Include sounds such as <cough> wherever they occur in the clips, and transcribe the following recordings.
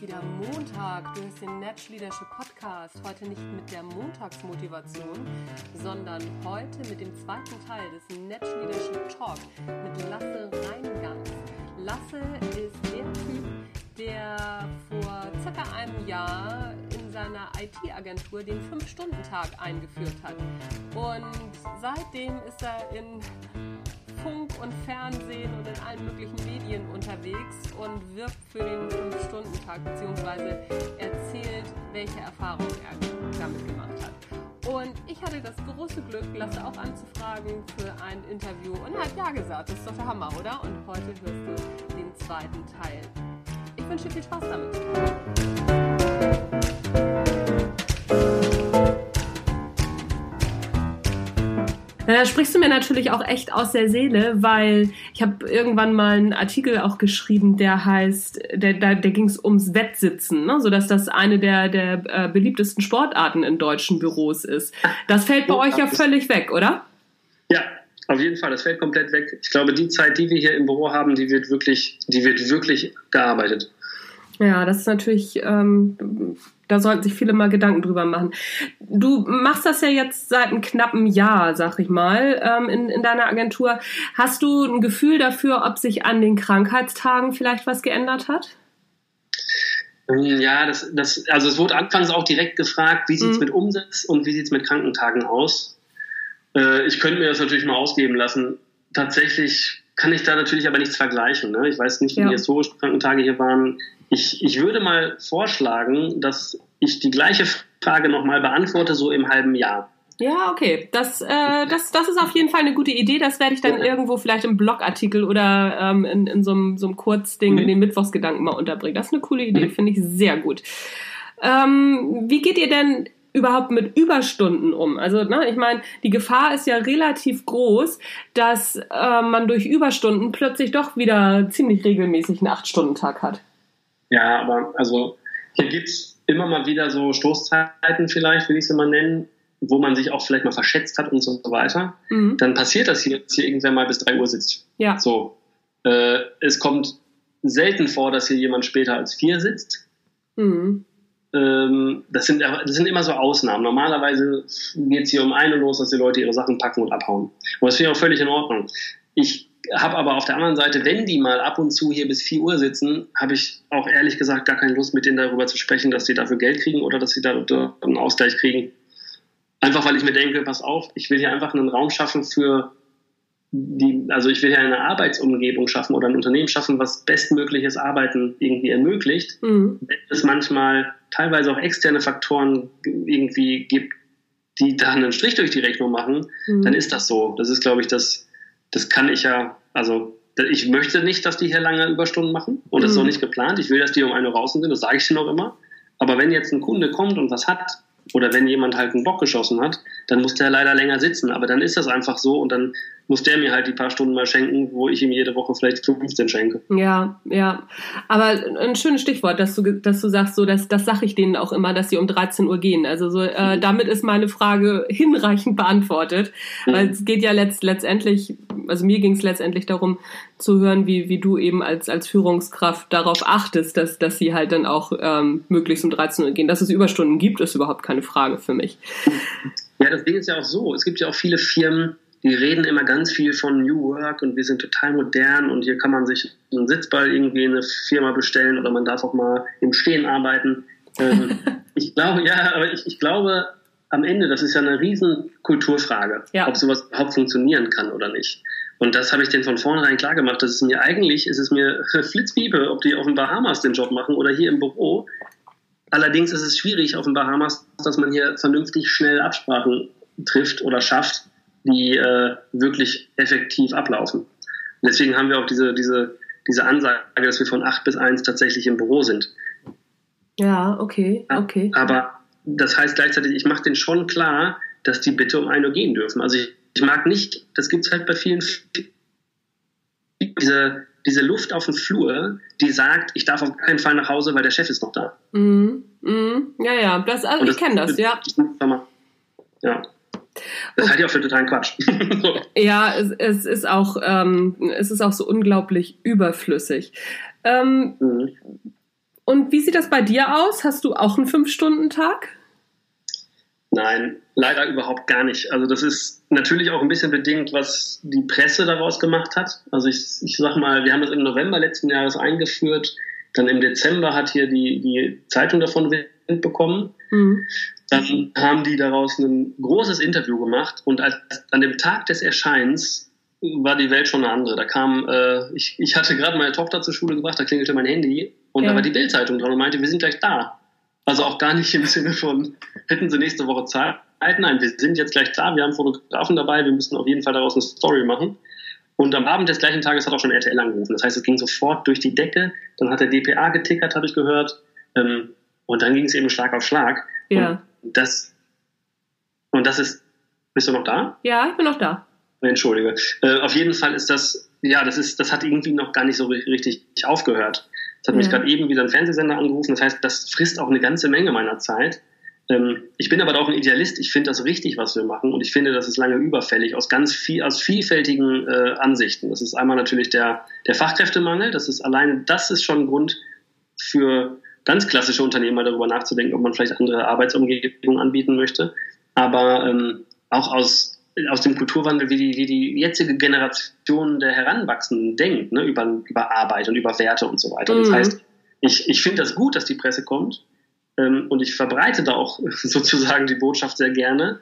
wieder Montag. Du hörst den Natch Leadership Podcast. Heute nicht mit der Montagsmotivation, sondern heute mit dem zweiten Teil des Natch Leadership Talk mit Lasse Reingans. Lasse ist der Typ, der vor circa einem Jahr in seiner IT-Agentur den 5-Stunden-Tag eingeführt hat. Und seitdem ist er in Funk und Fernsehen und in allen möglichen Medien unterwegs und wirbt für den 5-Stunden-Tag bzw. erzählt, welche Erfahrungen er damit gemacht hat. Und ich hatte das große Glück, Lasse auch anzufragen für ein Interview und hat ja gesagt. Das ist doch der Hammer, oder? Und heute hörst du den zweiten Teil. Ich wünsche viel Spaß damit. Da sprichst du mir natürlich auch echt aus der Seele, weil ich habe irgendwann mal einen Artikel auch geschrieben, der heißt, der, da, der ging es ums Wettsitzen, ne? sodass das eine der, der äh, beliebtesten Sportarten in deutschen Büros ist. Das fällt bei euch ja völlig weg, oder? Ja, auf jeden Fall, das fällt komplett weg. Ich glaube, die Zeit, die wir hier im Büro haben, die wird wirklich, die wird wirklich gearbeitet. Ja, das ist natürlich, ähm, da sollten sich viele mal Gedanken drüber machen. Du machst das ja jetzt seit einem knappen Jahr, sag ich mal, ähm, in, in deiner Agentur. Hast du ein Gefühl dafür, ob sich an den Krankheitstagen vielleicht was geändert hat? Ähm, ja, das, das, also es wurde anfangs auch direkt gefragt, wie sieht es mhm. mit Umsatz und wie sieht es mit Krankentagen aus? Äh, ich könnte mir das natürlich mal ausgeben lassen. Tatsächlich kann ich da natürlich aber nichts vergleichen. Ne? Ich weiß nicht, wie ja. die historischen Krankentage hier waren. Ich, ich würde mal vorschlagen, dass ich die gleiche Frage nochmal beantworte, so im halben Jahr. Ja, okay. Das, äh, das, das ist auf jeden Fall eine gute Idee. Das werde ich dann ja. irgendwo vielleicht im Blogartikel oder ähm, in, in so, einem, so einem Kurzding mhm. in den Mittwochsgedanken mal unterbringen. Das ist eine coole Idee, mhm. finde ich sehr gut. Ähm, wie geht ihr denn überhaupt mit Überstunden um? Also, ne, ich meine, die Gefahr ist ja relativ groß, dass äh, man durch Überstunden plötzlich doch wieder ziemlich regelmäßig einen Acht-Stunden-Tag hat. Ja, aber also hier gibt es immer mal wieder so Stoßzeiten vielleicht, will ich es mal nennen, wo man sich auch vielleicht mal verschätzt hat und so weiter. Mhm. Dann passiert das hier, dass hier irgendwer mal bis drei Uhr sitzt. Ja. So. Äh, es kommt selten vor, dass hier jemand später als vier sitzt. Mhm. Ähm, das, sind, das sind immer so Ausnahmen. Normalerweise geht es hier um eine los, dass die Leute ihre Sachen packen und abhauen. Und das finde ich auch völlig in Ordnung. Ich habe aber auf der anderen Seite, wenn die mal ab und zu hier bis 4 Uhr sitzen, habe ich auch ehrlich gesagt gar keine Lust, mit denen darüber zu sprechen, dass sie dafür Geld kriegen oder dass sie da einen Ausgleich kriegen. Einfach weil ich mir denke, pass auf, ich will hier einfach einen Raum schaffen für die, also ich will hier eine Arbeitsumgebung schaffen oder ein Unternehmen schaffen, was bestmögliches Arbeiten irgendwie ermöglicht. Mhm. Wenn es manchmal teilweise auch externe Faktoren irgendwie gibt, die da einen Strich durch die Rechnung machen, mhm. dann ist das so. Das ist, glaube ich, das das kann ich ja, also ich möchte nicht, dass die hier lange Überstunden machen und das mhm. ist auch nicht geplant. Ich will, dass die um eine Uhr draußen sind, das sage ich ihnen auch immer. Aber wenn jetzt ein Kunde kommt und was hat, oder wenn jemand halt einen Bock geschossen hat, dann muss der leider länger sitzen. Aber dann ist das einfach so und dann muss der mir halt die paar Stunden mal schenken, wo ich ihm jede Woche vielleicht 15 schenke. Ja, ja. Aber ein schönes Stichwort, dass du, dass du sagst, so, dass, das sage ich denen auch immer, dass sie um 13 Uhr gehen. Also so, äh, mhm. damit ist meine Frage <laughs> hinreichend beantwortet. Mhm. Weil es geht ja letzt, letztendlich, also mir ging es letztendlich darum, zu hören, wie, wie du eben als, als Führungskraft darauf achtest, dass, dass sie halt dann auch ähm, möglichst um 13 Uhr gehen. Dass es Überstunden gibt, ist überhaupt keine Frage für mich. Ja, das Ding ist ja auch so. Es gibt ja auch viele Firmen, die reden immer ganz viel von New Work und wir sind total modern und hier kann man sich einen Sitzball irgendwie in eine Firma bestellen oder man darf auch mal im Stehen arbeiten. Ähm, <laughs> ich glaube, ja, aber ich, ich glaube, am Ende, das ist ja eine riesen Kulturfrage, ja. ob sowas überhaupt funktionieren kann oder nicht. Und das habe ich denen von vornherein klar gemacht. Das ist mir eigentlich, ist es <laughs> mir Flitzpiepe, ob die auf den Bahamas den Job machen oder hier im Büro. Allerdings ist es schwierig auf den Bahamas, dass man hier vernünftig schnell Absprachen trifft oder schafft die äh, wirklich effektiv ablaufen. Und deswegen haben wir auch diese, diese, diese Ansage, dass wir von 8 bis 1 tatsächlich im Büro sind. Ja, okay, okay. Aber das heißt gleichzeitig, ich mache denen schon klar, dass die bitte um 1 Uhr gehen dürfen. Also ich, ich mag nicht, das gibt es halt bei vielen, diese, diese Luft auf dem Flur, die sagt, ich darf auf keinen Fall nach Hause, weil der Chef ist noch da. Mm, mm, ja, ja, das, also ich kenne das, ja. Ja. Das halte ich auch für totalen Quatsch. <laughs> ja, es, es, ist auch, ähm, es ist auch so unglaublich überflüssig. Ähm, mhm. Und wie sieht das bei dir aus? Hast du auch einen Fünf-Stunden-Tag? Nein, leider überhaupt gar nicht. Also das ist natürlich auch ein bisschen bedingt, was die Presse daraus gemacht hat. Also ich, ich sag mal, wir haben das im November letzten Jahres eingeführt. Dann im Dezember hat hier die, die Zeitung davon Wind bekommen. Mhm. Dann haben die daraus ein großes Interview gemacht und als, an dem Tag des Erscheins war die Welt schon eine andere. Da kam, äh, ich, ich hatte gerade meine Tochter zur Schule gebracht, da klingelte mein Handy und ja. da war die Bildzeitung dran und meinte, wir sind gleich da. Also auch gar nicht im Sinne von, hätten sie nächste Woche Zeit? Nein, wir sind jetzt gleich da, wir haben Fotografen dabei, wir müssen auf jeden Fall daraus eine Story machen. Und am Abend des gleichen Tages hat auch schon RTL angerufen. Das heißt, es ging sofort durch die Decke. Dann hat der DPA getickert, habe ich gehört. Ähm, und dann ging es eben Schlag auf Schlag. Ja. Und das, und das ist, bist du noch da? Ja, ich bin noch da. Entschuldige. Äh, auf jeden Fall ist das, ja, das ist, das hat irgendwie noch gar nicht so richtig aufgehört. Es hat ja. mich gerade eben wieder ein Fernsehsender angerufen. Das heißt, das frisst auch eine ganze Menge meiner Zeit. Ähm, ich bin aber auch ein Idealist. Ich finde das richtig, was wir machen. Und ich finde, das ist lange überfällig aus ganz viel, aus vielfältigen äh, Ansichten. Das ist einmal natürlich der, der Fachkräftemangel. Das ist alleine, das ist schon ein Grund für ganz klassische Unternehmen mal darüber nachzudenken, ob man vielleicht andere Arbeitsumgebungen anbieten möchte. Aber ähm, auch aus aus dem Kulturwandel, wie die, wie die jetzige Generation der Heranwachsenden denkt, ne, über, über Arbeit und über Werte und so weiter. Mhm. Das heißt, ich, ich finde das gut, dass die Presse kommt ähm, und ich verbreite da auch <laughs> sozusagen die Botschaft sehr gerne.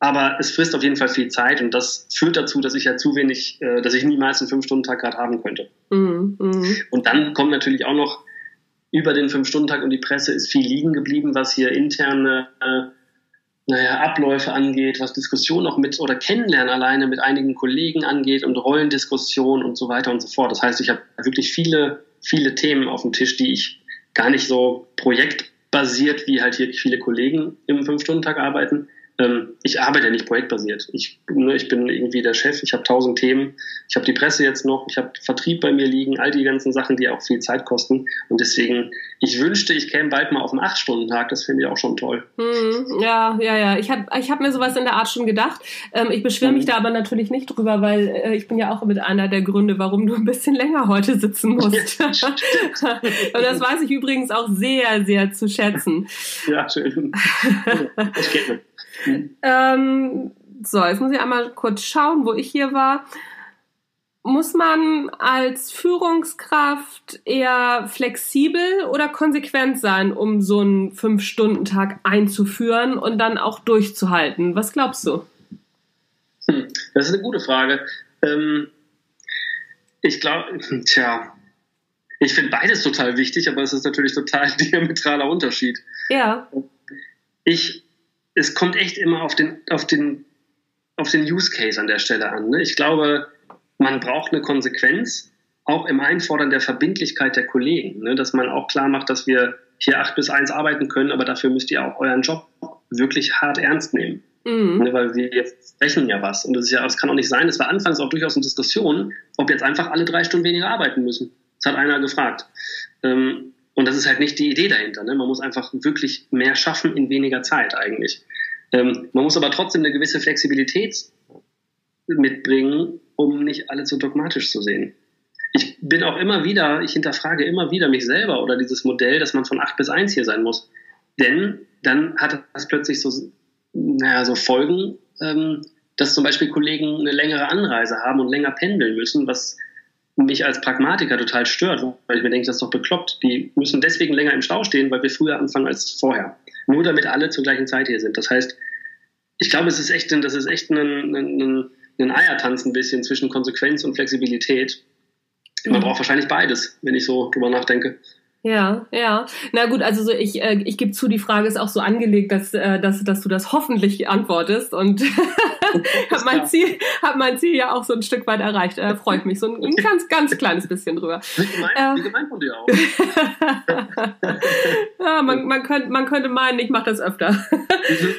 Aber es frisst auf jeden Fall viel Zeit und das führt dazu, dass ich ja zu wenig, äh, dass ich niemals einen Fünf-Stunden-Tag gerade haben könnte. Mhm. Mhm. Und dann kommt natürlich auch noch über den Fünf-Stunden-Tag und die Presse ist viel liegen geblieben, was hier interne äh, naja, Abläufe angeht, was Diskussion auch mit oder Kennenlernen alleine mit einigen Kollegen angeht und Rollendiskussion und so weiter und so fort. Das heißt, ich habe wirklich viele, viele Themen auf dem Tisch, die ich gar nicht so projektbasiert, wie halt hier viele Kollegen im Fünf-Stunden-Tag arbeiten, ich arbeite ja nicht projektbasiert. Ich, ne, ich bin irgendwie der Chef, ich habe tausend Themen, ich habe die Presse jetzt noch, ich habe Vertrieb bei mir liegen, all die ganzen Sachen, die auch viel Zeit kosten. Und deswegen, ich wünschte, ich käme bald mal auf einen Acht-Stunden-Tag, das finde ich auch schon toll. Hm, ja, ja, ja. Ich habe ich hab mir sowas in der Art schon gedacht. Ähm, ich beschwere mich mhm. da aber natürlich nicht drüber, weil äh, ich bin ja auch mit einer der Gründe, warum du ein bisschen länger heute sitzen <laughs> musst. Und das weiß ich übrigens auch sehr, sehr zu schätzen. Ja, schön. <laughs> Ich kenne. Ähm, so, jetzt muss ich einmal kurz schauen, wo ich hier war. Muss man als Führungskraft eher flexibel oder konsequent sein, um so einen Fünf-Stunden-Tag einzuführen und dann auch durchzuhalten? Was glaubst du? Hm, das ist eine gute Frage. Ähm, ich glaube, <laughs> tja, ich finde beides total wichtig, aber es ist natürlich total <laughs> diametraler Unterschied. Ja. Ich es kommt echt immer auf den, auf den, auf den Use Case an der Stelle an. Ne? Ich glaube, man braucht eine Konsequenz, auch im Einfordern der Verbindlichkeit der Kollegen, ne? dass man auch klar macht, dass wir hier acht bis eins arbeiten können, aber dafür müsst ihr auch euren Job wirklich hart ernst nehmen. Mhm. Ne? Weil wir sprechen ja was. Und das, ist ja, das kann auch nicht sein. Es war anfangs auch durchaus eine Diskussion, ob jetzt einfach alle drei Stunden weniger arbeiten müssen. Das hat einer gefragt. Ähm, und das ist halt nicht die Idee dahinter. Ne? Man muss einfach wirklich mehr schaffen in weniger Zeit eigentlich. Ähm, man muss aber trotzdem eine gewisse Flexibilität mitbringen, um nicht alle zu dogmatisch zu sehen. Ich bin auch immer wieder, ich hinterfrage immer wieder mich selber oder dieses Modell, dass man von 8 bis 1 hier sein muss. Denn dann hat das plötzlich so, naja, so Folgen, ähm, dass zum Beispiel Kollegen eine längere Anreise haben und länger pendeln müssen, was mich als Pragmatiker total stört, weil ich mir denke, das ist doch bekloppt. Die müssen deswegen länger im Stau stehen, weil wir früher anfangen als vorher. Nur damit alle zur gleichen Zeit hier sind. Das heißt, ich glaube, es ist echt, das ist echt ein, ein, ein Eiertanz ein bisschen zwischen Konsequenz und Flexibilität. Man braucht wahrscheinlich beides, wenn ich so drüber nachdenke. Ja, ja. Na gut, also so ich, äh, ich gebe zu, die Frage ist auch so angelegt, dass, äh, dass, dass du das hoffentlich antwortest und <laughs> habe mein, Ziel, hab mein Ziel ja auch so ein Stück weit erreicht. Äh, Freut mich so ein, ein ganz, ganz kleines bisschen drüber. Wie gemein, äh, wie gemein von dir auch. <laughs> ja, man, man, könnte, man könnte meinen, ich mache das öfter.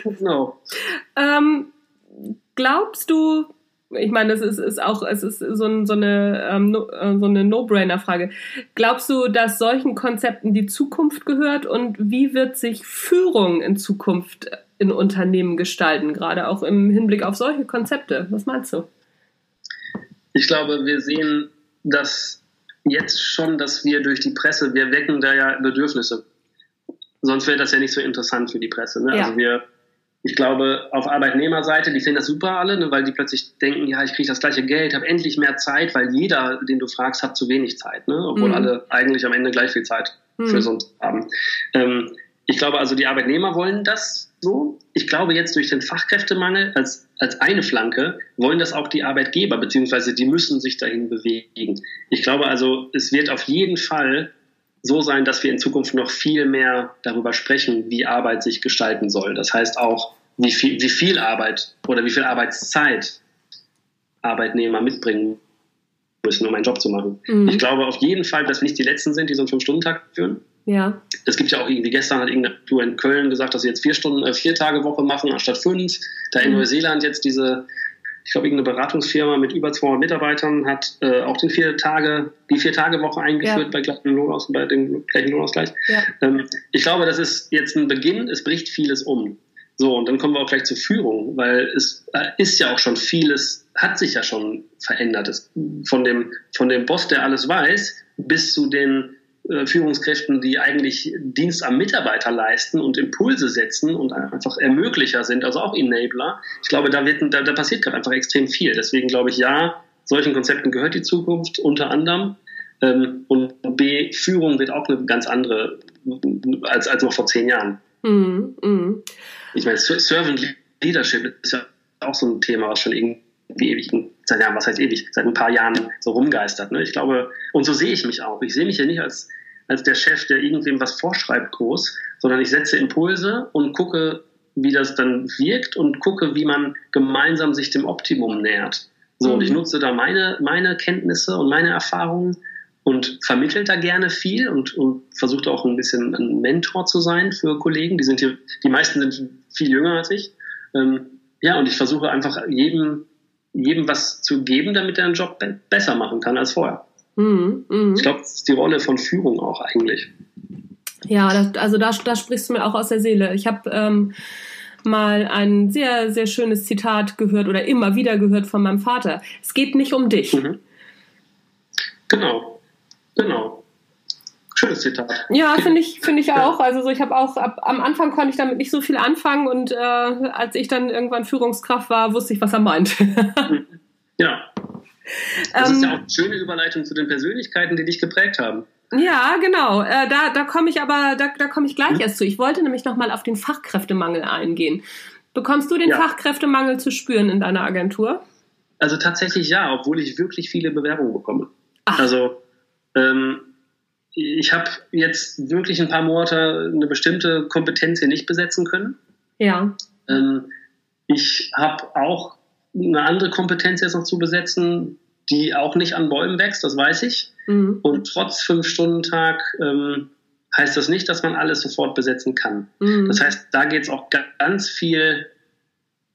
Genau. <laughs> ähm, glaubst du, ich meine, das ist, ist auch, es ist so, ein, so eine, ähm, no, äh, so eine No-Brainer-Frage. Glaubst du, dass solchen Konzepten die Zukunft gehört und wie wird sich Führung in Zukunft in Unternehmen gestalten, gerade auch im Hinblick auf solche Konzepte? Was meinst du? Ich glaube, wir sehen, dass jetzt schon, dass wir durch die Presse, wir wecken da ja Bedürfnisse. Sonst wäre das ja nicht so interessant für die Presse. Ne? Ja. Also wir, ich glaube, auf Arbeitnehmerseite, die finden das super alle, ne, weil die plötzlich denken, ja, ich kriege das gleiche Geld, habe endlich mehr Zeit, weil jeder, den du fragst, hat zu wenig Zeit, ne? obwohl mhm. alle eigentlich am Ende gleich viel Zeit mhm. für sonst haben. Ähm, ich glaube also, die Arbeitnehmer wollen das so. Ich glaube jetzt durch den Fachkräftemangel als, als eine Flanke wollen das auch die Arbeitgeber, beziehungsweise die müssen sich dahin bewegen. Ich glaube also, es wird auf jeden Fall so sein, dass wir in Zukunft noch viel mehr darüber sprechen, wie Arbeit sich gestalten soll. Das heißt auch, wie viel, wie viel Arbeit oder wie viel Arbeitszeit Arbeitnehmer mitbringen müssen, um einen Job zu machen. Mhm. Ich glaube auf jeden Fall, dass wir nicht die Letzten sind, die so einen Fünf-Stunden-Tag führen. Ja. Es gibt ja auch irgendwie, gestern hat irgendeine Tour in Köln gesagt, dass sie jetzt vier Stunden, äh, vier Tage Woche machen anstatt fünf. Da in mhm. Neuseeland jetzt diese, ich glaube, irgendeine Beratungsfirma mit über 200 Mitarbeitern hat äh, auch den vier Tage, die vier Tage Woche eingeführt ja. bei, gleichen Lohnaus, bei dem gleichen Lohnausgleich. Ja. Ähm, ich glaube, das ist jetzt ein Beginn. Es bricht vieles um. So, und dann kommen wir auch gleich zur Führung, weil es äh, ist ja auch schon vieles, hat sich ja schon verändert. Es, von, dem, von dem Boss, der alles weiß, bis zu den Führungskräften, die eigentlich Dienst am Mitarbeiter leisten und Impulse setzen und einfach Ermöglicher sind, also auch Enabler. Ich glaube, da, wird, da, da passiert gerade einfach extrem viel. Deswegen glaube ich, ja, solchen Konzepten gehört die Zukunft unter anderem. Ähm, und B, Führung wird auch eine ganz andere als, als noch vor zehn Jahren. Mm, mm. Ich meine, Servant Leadership ist ja auch so ein Thema, was schon irgendwie ewig, seit was heißt ewig, seit ein paar Jahren so rumgeistert. Ne? Ich glaube, und so sehe ich mich auch. Ich sehe mich ja nicht als als der Chef, der irgendwem was vorschreibt groß, sondern ich setze Impulse und gucke, wie das dann wirkt und gucke, wie man gemeinsam sich dem Optimum nähert. So, und ich mhm. nutze da meine, meine Kenntnisse und meine Erfahrungen und vermittelt da gerne viel und, und versucht auch ein bisschen ein Mentor zu sein für Kollegen. Die sind hier, die meisten sind viel jünger als ich. Ähm, ja, und ich versuche einfach jedem, jedem was zu geben, damit er einen Job be besser machen kann als vorher. Mhm, mh. Ich glaube, das ist die Rolle von Führung auch eigentlich. Ja, das, also da, da sprichst du mir auch aus der Seele. Ich habe ähm, mal ein sehr, sehr schönes Zitat gehört oder immer wieder gehört von meinem Vater. Es geht nicht um dich. Mhm. Genau, genau. Schönes Zitat. Ja, <laughs> finde ich, finde ich auch. Also so, ich habe auch ab, am Anfang konnte ich damit nicht so viel anfangen und äh, als ich dann irgendwann Führungskraft war, wusste ich, was er meint. <laughs> ja, das ähm, ist ja auch eine schöne Überleitung zu den Persönlichkeiten, die dich geprägt haben. Ja, genau. Äh, da da komme ich aber, da, da komme ich gleich hm. erst zu. Ich wollte nämlich nochmal auf den Fachkräftemangel eingehen. Bekommst du den ja. Fachkräftemangel zu spüren in deiner Agentur? Also tatsächlich ja, obwohl ich wirklich viele Bewerbungen bekomme. Ach. Also ähm, ich habe jetzt wirklich ein paar Monate eine bestimmte Kompetenz hier nicht besetzen können. Ja. Ähm, ich habe auch eine andere Kompetenz jetzt noch zu besetzen, die auch nicht an Bäumen wächst, das weiß ich. Mhm. Und trotz Fünf-Stunden-Tag ähm, heißt das nicht, dass man alles sofort besetzen kann. Mhm. Das heißt, da geht es auch ganz viel,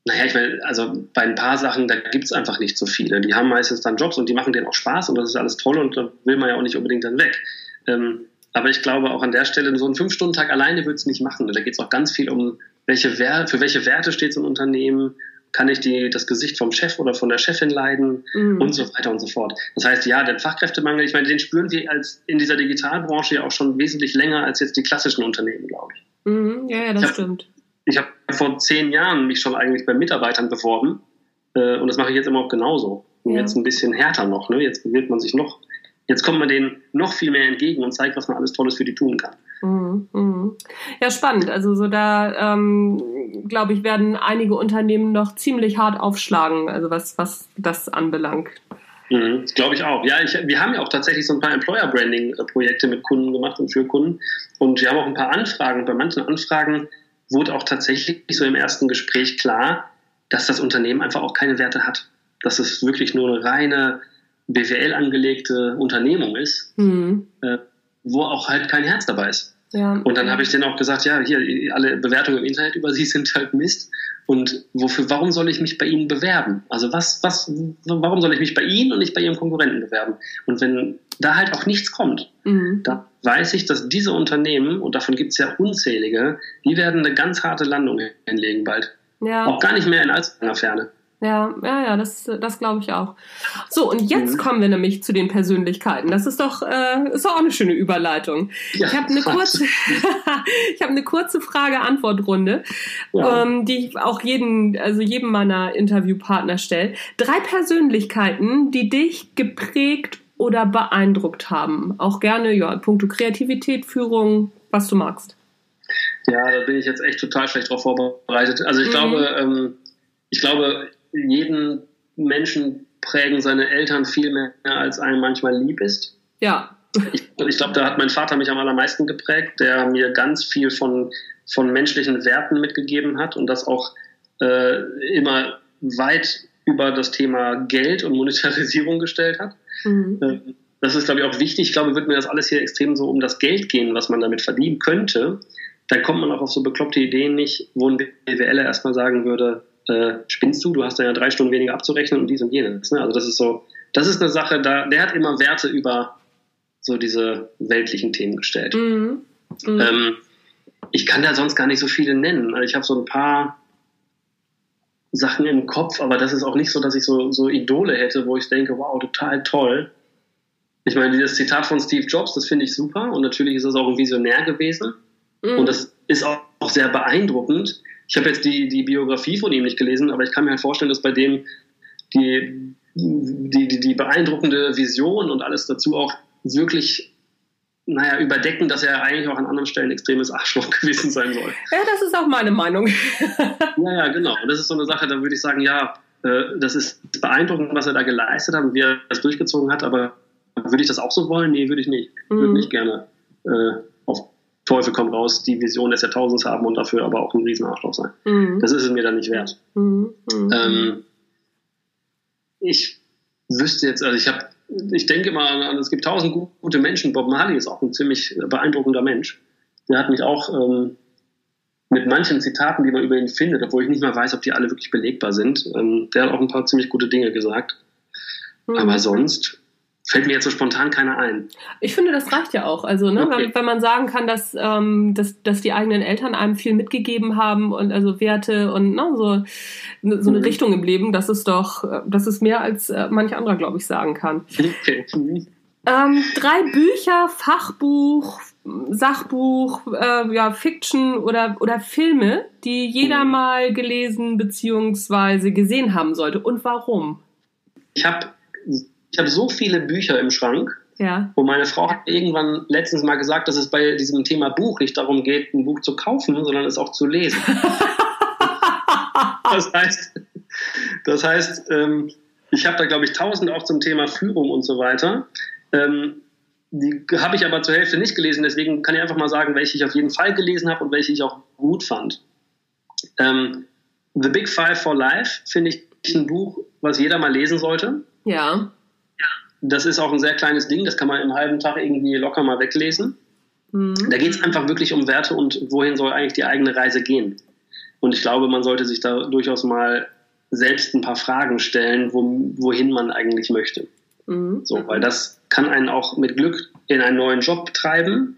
naja, ich meine, also bei ein paar Sachen, da gibt es einfach nicht so viele. Die haben meistens dann Jobs und die machen denen auch Spaß und das ist alles toll und da will man ja auch nicht unbedingt dann weg. Ähm, aber ich glaube auch an der Stelle, so einen Fünf-Stunden-Tag alleine würde es nicht machen. Da geht es auch ganz viel um, welche Werte, für welche Werte steht so ein Unternehmen, kann ich die, das Gesicht vom Chef oder von der Chefin leiden mhm. und so weiter und so fort. Das heißt, ja, den Fachkräftemangel, ich meine, den spüren wir als in dieser Digitalbranche ja auch schon wesentlich länger als jetzt die klassischen Unternehmen, glaube ich. Mhm. Ja, ja, das ich hab, stimmt. Ich habe vor zehn Jahren mich schon eigentlich bei Mitarbeitern beworben äh, und das mache ich jetzt immer auch genauso. Ja. jetzt ein bisschen härter noch. Ne? Jetzt bewirbt man sich noch, jetzt kommt man denen noch viel mehr entgegen und zeigt, was man alles Tolles für die tun kann. Mhm, mhm. Ja, spannend. Also so da ähm, glaube ich, werden einige Unternehmen noch ziemlich hart aufschlagen, also was, was das anbelangt. Mhm, glaube ich auch. Ja, ich, wir haben ja auch tatsächlich so ein paar Employer-Branding-Projekte mit Kunden gemacht und für Kunden. Und wir haben auch ein paar Anfragen. Bei manchen Anfragen wurde auch tatsächlich so im ersten Gespräch klar, dass das Unternehmen einfach auch keine Werte hat. Dass es wirklich nur eine reine BWL angelegte Unternehmung ist, mhm. äh, wo auch halt kein Herz dabei ist. Ja. Und dann habe ich denen auch gesagt, ja, hier, alle Bewertungen im Internet über sie <laughs> sind halt Mist. Und wofür, warum soll ich mich bei ihnen bewerben? Also was, was, warum soll ich mich bei ihnen und nicht bei ihrem Konkurrenten bewerben? Und wenn da halt auch nichts kommt, mhm. da weiß ich, dass diese Unternehmen, und davon gibt es ja unzählige, die werden eine ganz harte Landung hinlegen bald. Ja. Auch gar nicht mehr in allzu langer Ferne. Ja, ja, ja, das, das glaube ich auch. So, und jetzt mhm. kommen wir nämlich zu den Persönlichkeiten. Das ist doch, äh, ist doch auch eine schöne Überleitung. Ja, ich habe eine <laughs> kurze, <laughs> ich habe eine kurze Frage-Antwort-Runde, ja. ähm, die ich auch jeden, also jedem meiner Interviewpartner stelle. Drei Persönlichkeiten, die dich geprägt oder beeindruckt haben. Auch gerne, ja, puncto Kreativität, Führung, was du magst. Ja, da bin ich jetzt echt total schlecht drauf vorbereitet. Also ich mhm. glaube, ähm, ich glaube, jeden Menschen prägen seine Eltern viel mehr, als einem manchmal lieb ist. Ja. Ich, ich glaube, da hat mein Vater mich am allermeisten geprägt, der mir ganz viel von, von menschlichen Werten mitgegeben hat und das auch äh, immer weit über das Thema Geld und Monetarisierung gestellt hat. Mhm. Ähm, das ist, glaube ich, auch wichtig. Ich glaube, wird mir das alles hier extrem so um das Geld gehen, was man damit verdienen könnte. Dann kommt man auch auf so bekloppte Ideen nicht, wo ein BWLer erstmal sagen würde, äh, spinnst du, du hast da ja drei Stunden weniger abzurechnen und dies und jenes. Ne? Also das ist so, das ist eine Sache, da, der hat immer Werte über so diese weltlichen Themen gestellt. Mhm. Mhm. Ähm, ich kann da sonst gar nicht so viele nennen. Also ich habe so ein paar Sachen im Kopf, aber das ist auch nicht so, dass ich so, so Idole hätte, wo ich denke, wow, total toll. Ich meine, dieses Zitat von Steve Jobs, das finde ich super und natürlich ist es auch ein Visionär gewesen mhm. und das ist auch, auch sehr beeindruckend ich habe jetzt die, die Biografie von ihm nicht gelesen, aber ich kann mir halt vorstellen, dass bei dem die, die, die, die beeindruckende Vision und alles dazu auch wirklich naja, überdecken, dass er eigentlich auch an anderen Stellen extremes Arschloch gewesen sein soll. Ja, das ist auch meine Meinung. <laughs> ja, ja, genau. Und das ist so eine Sache, da würde ich sagen, ja, äh, das ist beeindruckend, was er da geleistet hat und wie er das durchgezogen hat, aber würde ich das auch so wollen? Nee, würde ich nicht. Mhm. Würde nicht gerne äh, Teufel komm raus, die Vision des Jahrtausends haben und dafür aber auch ein Riesenarschloch sein. Mhm. Das ist es mir dann nicht wert. Mhm. Mhm. Ähm, ich wüsste jetzt, also ich habe, ich denke mal an, es gibt tausend gute Menschen. Bob Marley ist auch ein ziemlich beeindruckender Mensch. Der hat mich auch ähm, mit manchen Zitaten, die man über ihn findet, obwohl ich nicht mal weiß, ob die alle wirklich belegbar sind, ähm, der hat auch ein paar ziemlich gute Dinge gesagt. Mhm. Aber sonst Fällt mir jetzt so spontan keiner ein. Ich finde, das reicht ja auch. Also, ne, okay. wenn, wenn, man sagen kann, dass, ähm, dass, dass die eigenen Eltern einem viel mitgegeben haben und also Werte und ne, so, so eine mhm. Richtung im Leben, das ist doch, das ist mehr als äh, manch anderer, glaube ich, sagen kann. Okay. Mhm. Ähm, drei Bücher, Fachbuch, Sachbuch, äh, ja, Fiction oder, oder Filme, die jeder mhm. mal gelesen bzw. gesehen haben sollte. Und warum? Ich habe ich habe so viele Bücher im Schrank. Ja. Und meine Frau hat irgendwann letztens mal gesagt, dass es bei diesem Thema Buch nicht darum geht, ein Buch zu kaufen, sondern es auch zu lesen. <laughs> das heißt, das heißt, ähm, ich habe da glaube ich tausend auch zum Thema Führung und so weiter. Ähm, die habe ich aber zur Hälfte nicht gelesen, deswegen kann ich einfach mal sagen, welche ich auf jeden Fall gelesen habe und welche ich auch gut fand. Ähm, The Big Five for Life finde ich ein Buch, was jeder mal lesen sollte. Ja das ist auch ein sehr kleines Ding, das kann man im halben Tag irgendwie locker mal weglesen. Mhm. Da geht es einfach wirklich um Werte und wohin soll eigentlich die eigene Reise gehen. Und ich glaube, man sollte sich da durchaus mal selbst ein paar Fragen stellen, wo, wohin man eigentlich möchte. Mhm. So, weil das kann einen auch mit Glück in einen neuen Job treiben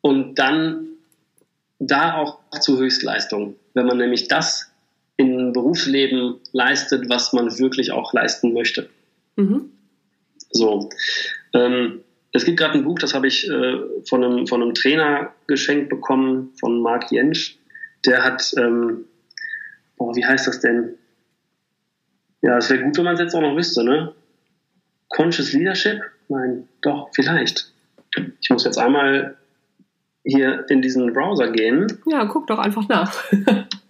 und dann da auch zu Höchstleistung. Wenn man nämlich das im Berufsleben leistet, was man wirklich auch leisten möchte. Mhm. So. Ähm, es gibt gerade ein Buch, das habe ich äh, von, einem, von einem Trainer geschenkt bekommen, von Marc Jentsch. Der hat, ähm, boah, wie heißt das denn? Ja, es wäre gut, wenn man es jetzt auch noch wüsste, ne? Conscious Leadership? Nein, doch, vielleicht. Ich muss jetzt einmal hier in diesen Browser gehen. Ja, guck doch einfach nach. <laughs>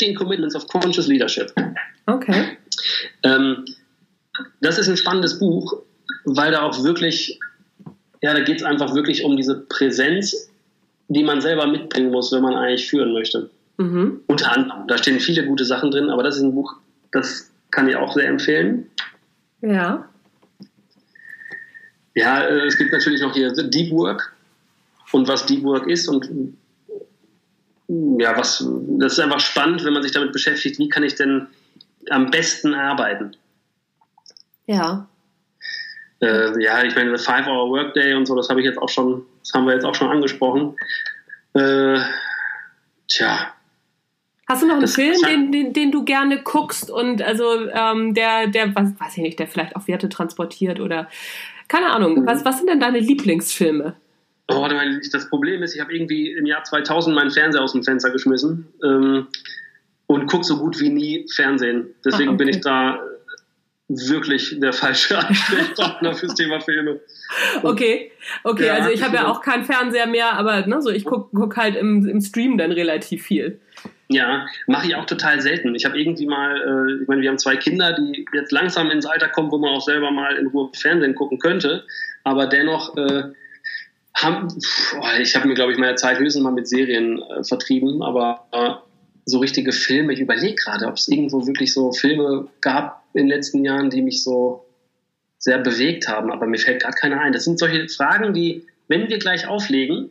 15 Commitments of Conscious Leadership. Okay. Ähm, das ist ein spannendes Buch, weil da auch wirklich, ja, da geht es einfach wirklich um diese Präsenz, die man selber mitbringen muss, wenn man eigentlich führen möchte. Mhm. Unter anderem. Da stehen viele gute Sachen drin, aber das ist ein Buch, das kann ich auch sehr empfehlen. Ja. Ja, äh, es gibt natürlich noch hier Deep Work und was Deep Work ist und ja, was, das ist einfach spannend, wenn man sich damit beschäftigt, wie kann ich denn am besten arbeiten? Ja. Äh, ja, ich meine, Five-Hour-Workday und so, das habe ich jetzt auch schon, das haben wir jetzt auch schon angesprochen. Äh, Tja. Hast du noch einen Film, den, den, den du gerne guckst und also ähm, der, der, was weiß ich nicht, der vielleicht auch Werte transportiert oder keine Ahnung. Mhm. Was, was sind denn deine Lieblingsfilme? Oh, das Problem ist, ich habe irgendwie im Jahr 2000 meinen Fernseher aus dem Fenster geschmissen ähm, und gucke so gut wie nie Fernsehen. Deswegen ah, okay. bin ich da wirklich der falsche Ansprechpartner fürs Thema Filme. <laughs> Okay, okay, ja, also ich habe ja auch keinen Fernseher mehr, aber ne, so ich gucke guck halt im, im Stream dann relativ viel. Ja, mache ich auch total selten. Ich habe irgendwie mal, äh, ich meine, wir haben zwei Kinder, die jetzt langsam ins Alter kommen, wo man auch selber mal in Ruhe Fernsehen gucken könnte, aber dennoch äh, haben, ich habe mir, glaube ich, meine Zeit höchstens mal mit Serien äh, vertrieben, aber äh, so richtige Filme, ich überlege gerade, ob es irgendwo wirklich so Filme gab, in den letzten Jahren, die mich so sehr bewegt haben, aber mir fällt gerade keiner ein. Das sind solche Fragen, die, wenn wir gleich auflegen,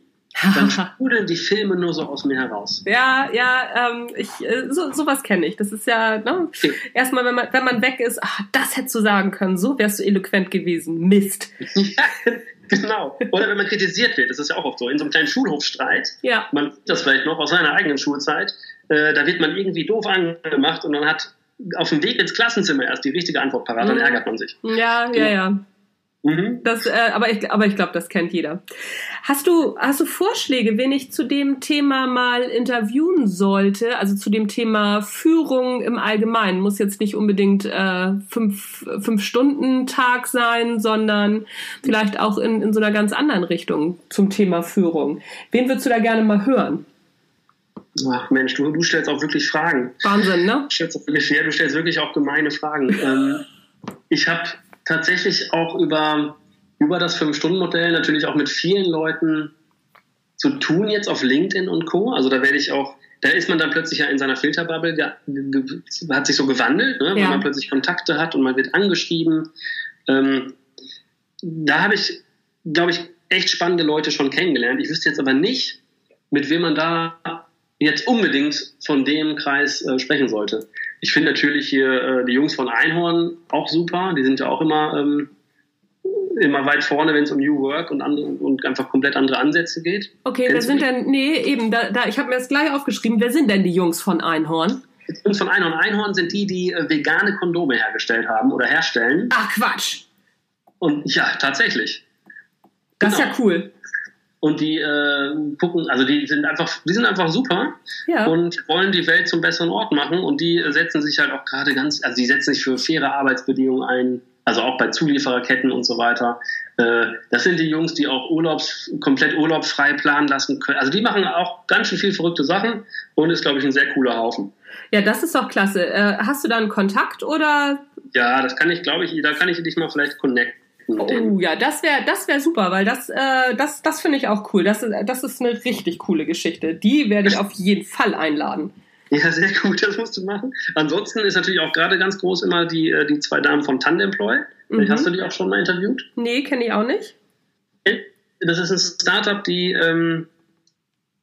dann <laughs> sprudeln die Filme nur so aus mir heraus. Ja, ja, ähm, ich, äh, so, sowas kenne ich. Das ist ja, ne? Okay. Erstmal, wenn man, wenn man weg ist, ach, das hättest du sagen können, so wärst du eloquent gewesen. Mist. <laughs> <laughs> genau. Oder wenn man kritisiert wird, das ist ja auch oft so, in so einem kleinen Schulhofstreit, ja. man sieht das vielleicht noch aus seiner eigenen Schulzeit, äh, da wird man irgendwie doof angemacht und dann hat auf dem Weg ins Klassenzimmer erst die richtige Antwort parat, dann mhm. ärgert man sich. Ja, ja, ja. Mhm. Das, äh, aber ich, aber ich glaube, das kennt jeder. Hast du, hast du Vorschläge, wen ich zu dem Thema mal interviewen sollte? Also zu dem Thema Führung im Allgemeinen. Muss jetzt nicht unbedingt äh, fünf, fünf Stunden Tag sein, sondern vielleicht auch in, in so einer ganz anderen Richtung zum Thema Führung. Wen würdest du da gerne mal hören? Ach Mensch, du, du stellst auch wirklich Fragen. Wahnsinn, ne? Du stellst, wirklich, ja, du stellst wirklich auch gemeine Fragen. ähm, ich habe tatsächlich auch über, über das Fünf-Stunden-Modell natürlich auch mit vielen Leuten zu tun jetzt auf LinkedIn und Co. Also da werde ich auch, da ist man dann plötzlich ja in seiner Filterbubble, hat sich so gewandelt, ne? ja. weil man plötzlich Kontakte hat und man wird angeschrieben. Ähm, da habe ich, glaube ich, echt spannende Leute schon kennengelernt. Ich wüsste jetzt aber nicht, mit wem man da jetzt unbedingt von dem Kreis äh, sprechen sollte. Ich finde natürlich hier äh, die Jungs von Einhorn auch super. Die sind ja auch immer, ähm, immer weit vorne, wenn es um New Work und, andere, und einfach komplett andere Ansätze geht. Okay, Kennst wer sind denn, nee, eben, da, da, ich habe mir das gleich aufgeschrieben. Wer sind denn die Jungs von Einhorn? Die Jungs von Einhorn. Einhorn sind die, die äh, vegane Kondome hergestellt haben oder herstellen. Ach, Quatsch. Und ja, tatsächlich. Das genau. ist ja genau. cool und die äh, gucken, also die sind einfach, die sind einfach super ja. und wollen die Welt zum besseren Ort machen und die setzen sich halt auch gerade ganz, also die setzen sich für faire Arbeitsbedingungen ein, also auch bei Zuliefererketten und so weiter. Äh, das sind die Jungs, die auch Urlaubs, komplett urlaubsfrei planen lassen können. Also die machen auch ganz schön viel verrückte Sachen und ist, glaube ich, ein sehr cooler Haufen. Ja, das ist doch klasse. Äh, hast du da einen Kontakt oder? Ja, das kann ich, glaube ich, da kann ich dich mal vielleicht connecten. Oh ja, das wäre das wär super, weil das, äh, das, das finde ich auch cool. Das, das ist eine richtig coole Geschichte. Die werde ich auf jeden Fall einladen. Ja, sehr gut, das musst du machen. Ansonsten ist natürlich auch gerade ganz groß immer die, äh, die zwei Damen von Tandemploy. Mhm. Hast du die auch schon mal interviewt? Nee, kenne ich auch nicht. Das ist ein Startup, die ähm,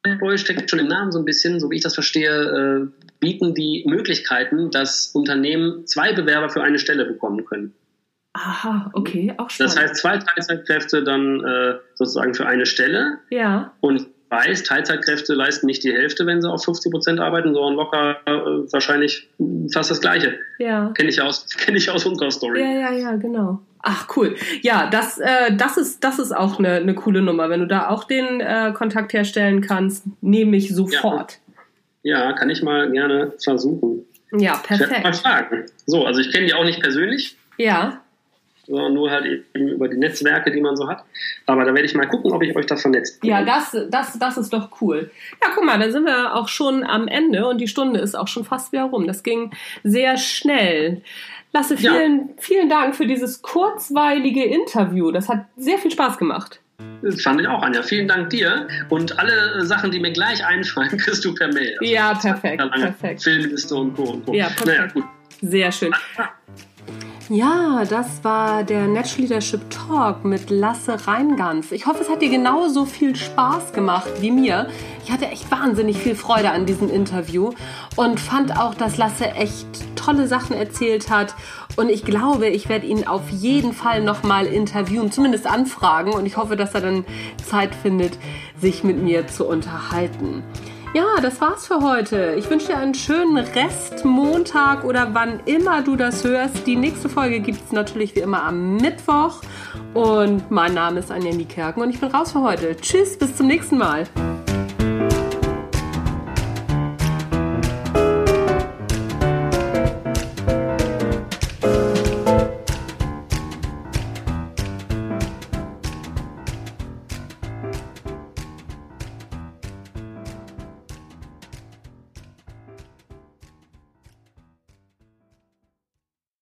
Employ steckt schon im Namen so ein bisschen, so wie ich das verstehe, äh, bieten die Möglichkeiten, dass Unternehmen zwei Bewerber für eine Stelle bekommen können. Aha, okay, auch spannend. Das heißt, zwei Teilzeitkräfte dann äh, sozusagen für eine Stelle. Ja. Und ich weiß, Teilzeitkräfte leisten nicht die Hälfte, wenn sie auf 50 Prozent arbeiten, sondern locker äh, wahrscheinlich fast das Gleiche. Ja. Kenne ich aus, <laughs> kenne ich aus unserer Story. Ja, ja, ja, genau. Ach cool. Ja, das, äh, das ist, das ist auch eine, eine coole Nummer. Wenn du da auch den äh, Kontakt herstellen kannst, nehme ich sofort. Ja. ja, kann ich mal gerne versuchen. Ja, perfekt. Ich mal fragen. So, also ich kenne die auch nicht persönlich. Ja sondern nur halt eben über die Netzwerke, die man so hat. Aber da werde ich mal gucken, ob ich euch da vernetzt. Ja, das, das, das ist doch cool. Ja, guck mal, dann sind wir auch schon am Ende und die Stunde ist auch schon fast wieder rum. Das ging sehr schnell. Lasse, vielen, ja. vielen Dank für dieses kurzweilige Interview. Das hat sehr viel Spaß gemacht. Das fand ich auch, Anja. Vielen Dank dir. Und alle Sachen, die mir gleich einfallen, <laughs> kriegst du per Mail. Also ja, perfekt. perfekt. Filmliste und Co. Und Co. Ja, perfekt. Naja, gut. Sehr schön. <laughs> Ja, das war der Natural Leadership Talk mit Lasse Reingans. Ich hoffe, es hat dir genauso viel Spaß gemacht wie mir. Ich hatte echt wahnsinnig viel Freude an diesem Interview und fand auch, dass Lasse echt tolle Sachen erzählt hat. Und ich glaube, ich werde ihn auf jeden Fall nochmal interviewen, zumindest anfragen. Und ich hoffe, dass er dann Zeit findet, sich mit mir zu unterhalten. Ja, das war's für heute. Ich wünsche dir einen schönen Restmontag oder wann immer du das hörst. Die nächste Folge gibt es natürlich wie immer am Mittwoch. Und mein Name ist Anja Niekerken und ich bin raus für heute. Tschüss, bis zum nächsten Mal.